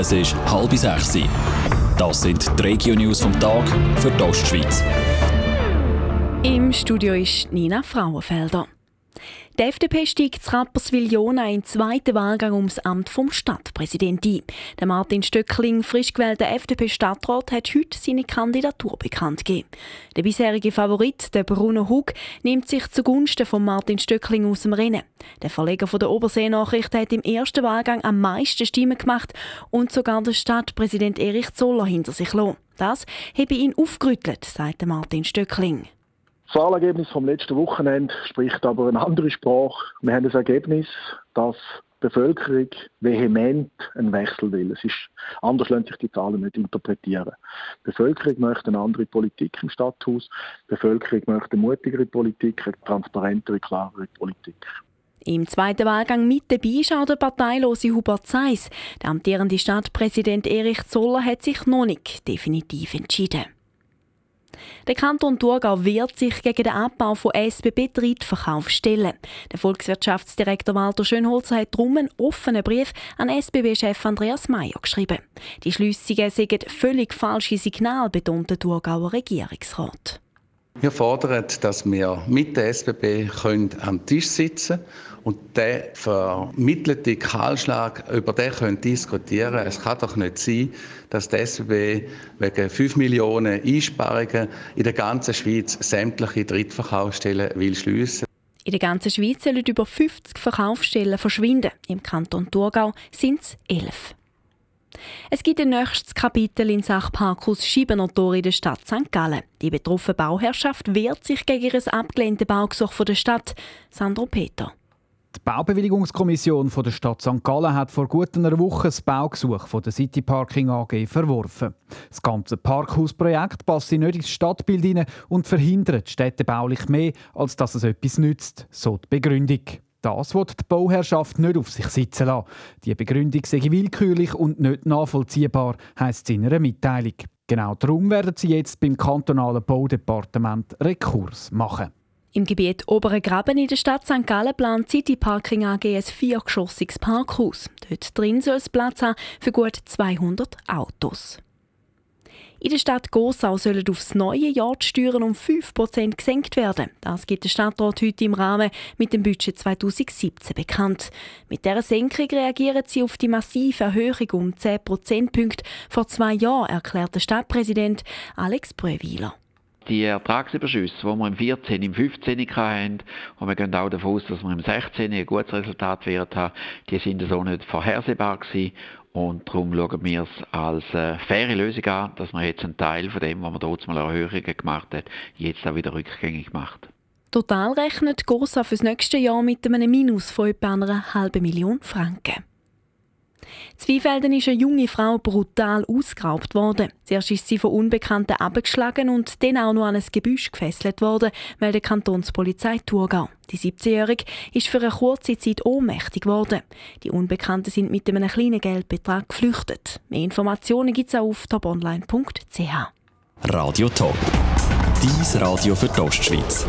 Es ist halb sechs. Das sind die Regio-News vom Tag für die Ostschweiz. Im Studio ist Nina Frauenfelder. Die FDP steigt zu Rapperswil-Jona im zweiten Wahlgang ums Amt vom Stadtpräsidenten ein. Der Martin Stöckling, frisch gewählter FDP-Stadtrat, hat heute seine Kandidatur bekannt gegeben. Der bisherige Favorit, der Bruno Hug, nimmt sich zugunsten von Martin Stöckling aus dem Rennen. Der Verleger von der Obersee-Nachricht hat im ersten Wahlgang am meisten Stimmen gemacht und sogar der Stadtpräsident Erich Zoller hinter sich lassen. Das habe ihn aufgerüttelt, sagt Martin Stöckling. Das Wahlergebnis vom letzten Wochenende spricht aber eine andere Sprache. Wir haben das Ergebnis, dass die Bevölkerung vehement einen Wechsel will. Es ist, anders lassen sich die Zahlen nicht interpretieren. Die Bevölkerung möchte eine andere Politik im Stadthaus. Die Bevölkerung möchte eine mutigere Politik, eine transparentere, klarere Politik. Im zweiten Wahlgang mit dabei ist auch der parteilose Hubert Seiss. Der amtierende Stadtpräsident Erich Zoller hat sich noch nicht definitiv entschieden. Der Kanton Thurgau wehrt sich gegen den Abbau von SBB-Drittverkaufsstellen. Der Volkswirtschaftsdirektor Walter Schönholzer hat darum einen offenen Brief an SBB-Chef Andreas Mayer geschrieben. Die Schliessungen seien völlig falsche Signal, betont der Thurgauer Regierungsrat. Wir fordern, dass wir mit der SBB können am Tisch sitzen und der vermittelte Kahlschlag über den können diskutieren. Es kann doch nicht sein, dass die SBB wegen 5 Millionen Einsparungen in der ganzen Schweiz sämtliche Drittverkaufsstellen will schliessen. In der ganzen Schweiz sollen über 50 Verkaufsstellen verschwinden. Im Kanton Thurgau sind es 11. Es gibt ein nächstes Kapitel in Sachen Parkhaus Schiebenertor in der Stadt St. Gallen. Die betroffene Bauherrschaft wehrt sich gegen ihr abgelehnte Baugesuch der Stadt. Sandro Peter. Die Baubewilligungskommission der Stadt St. Gallen hat vor gut einer Woche das Baugesuch der City Parking AG verworfen. Das ganze Parkhausprojekt passt nicht ins Stadtbild hinein und verhindert städtebaulich mehr, als dass es etwas nützt, so die Begründung. Das wird die Bauherrschaft nicht auf sich sitzen lassen. Die Begründung sei willkürlich und nicht nachvollziehbar, heisst es in einer Mitteilung. Genau darum werden sie jetzt beim kantonalen Baudepartement Rekurs machen. Im Gebiet Obere Graben in der Stadt St. Gallen plant City Parking AG ein viergeschossiges Parkhaus. Dort drin soll es Platz haben für gut 200 Autos. In der Stadt Gossau sollen aufs neue Jahr die Steuern um 5% gesenkt werden. Das gibt der Stadtrat heute im Rahmen mit dem Budget 2017 bekannt. Mit dieser Senkung reagieren sie auf die massive Erhöhung um 10 Prozentpunkte vor zwei Jahren, erklärt der Stadtpräsident Alex Bröwiler die Ertragsüberschüsse, die wir im 14, im 15 hatten, und wir gehen auch davon aus, dass wir im 16 ein gutes Resultat werden haben, die sind so nicht vorhersehbar gewesen. Und darum schauen wir es als äh, faire Lösung an, dass man jetzt einen Teil von dem, was man dort mal Erhöhungen gemacht hat, jetzt auch wieder rückgängig macht. Total rechnet GOSA für das nächste Jahr mit einem Minus von etwa einer halben Million Franken. Zweifelden ist eine junge Frau brutal ausgeraubt worden. Zuerst ist sie von Unbekannten abgeschlagen und dann auch noch an ein Gebüsch gefesselt worden, weil die Kantonspolizei Thurgau. Die 17-Jährige ist für eine kurze Zeit ohnmächtig geworden. Die Unbekannten sind mit einem kleinen Geldbetrag geflüchtet. Mehr Informationen gibt es auch auf toponline.ch. Radio Top. Dies Radio für die Ostschweiz.